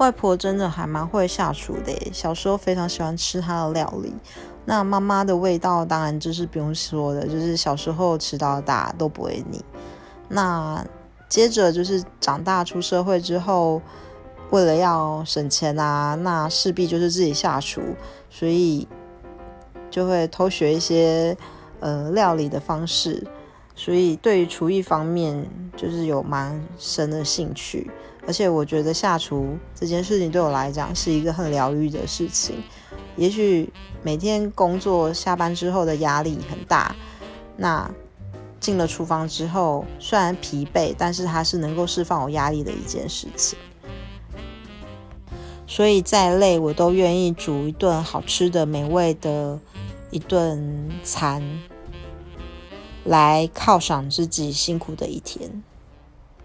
外婆真的还蛮会下厨的，小时候非常喜欢吃她的料理。那妈妈的味道当然就是不用说的，就是小时候吃到大都不会腻。那接着就是长大出社会之后，为了要省钱啊，那势必就是自己下厨，所以就会偷学一些呃料理的方式。所以对于厨艺方面，就是有蛮深的兴趣。而且我觉得下厨这件事情对我来讲是一个很疗愈的事情。也许每天工作下班之后的压力很大，那进了厨房之后，虽然疲惫，但是它是能够释放我压力的一件事情。所以再累，我都愿意煮一顿好吃的、美味的一顿餐，来犒赏自己辛苦的一天。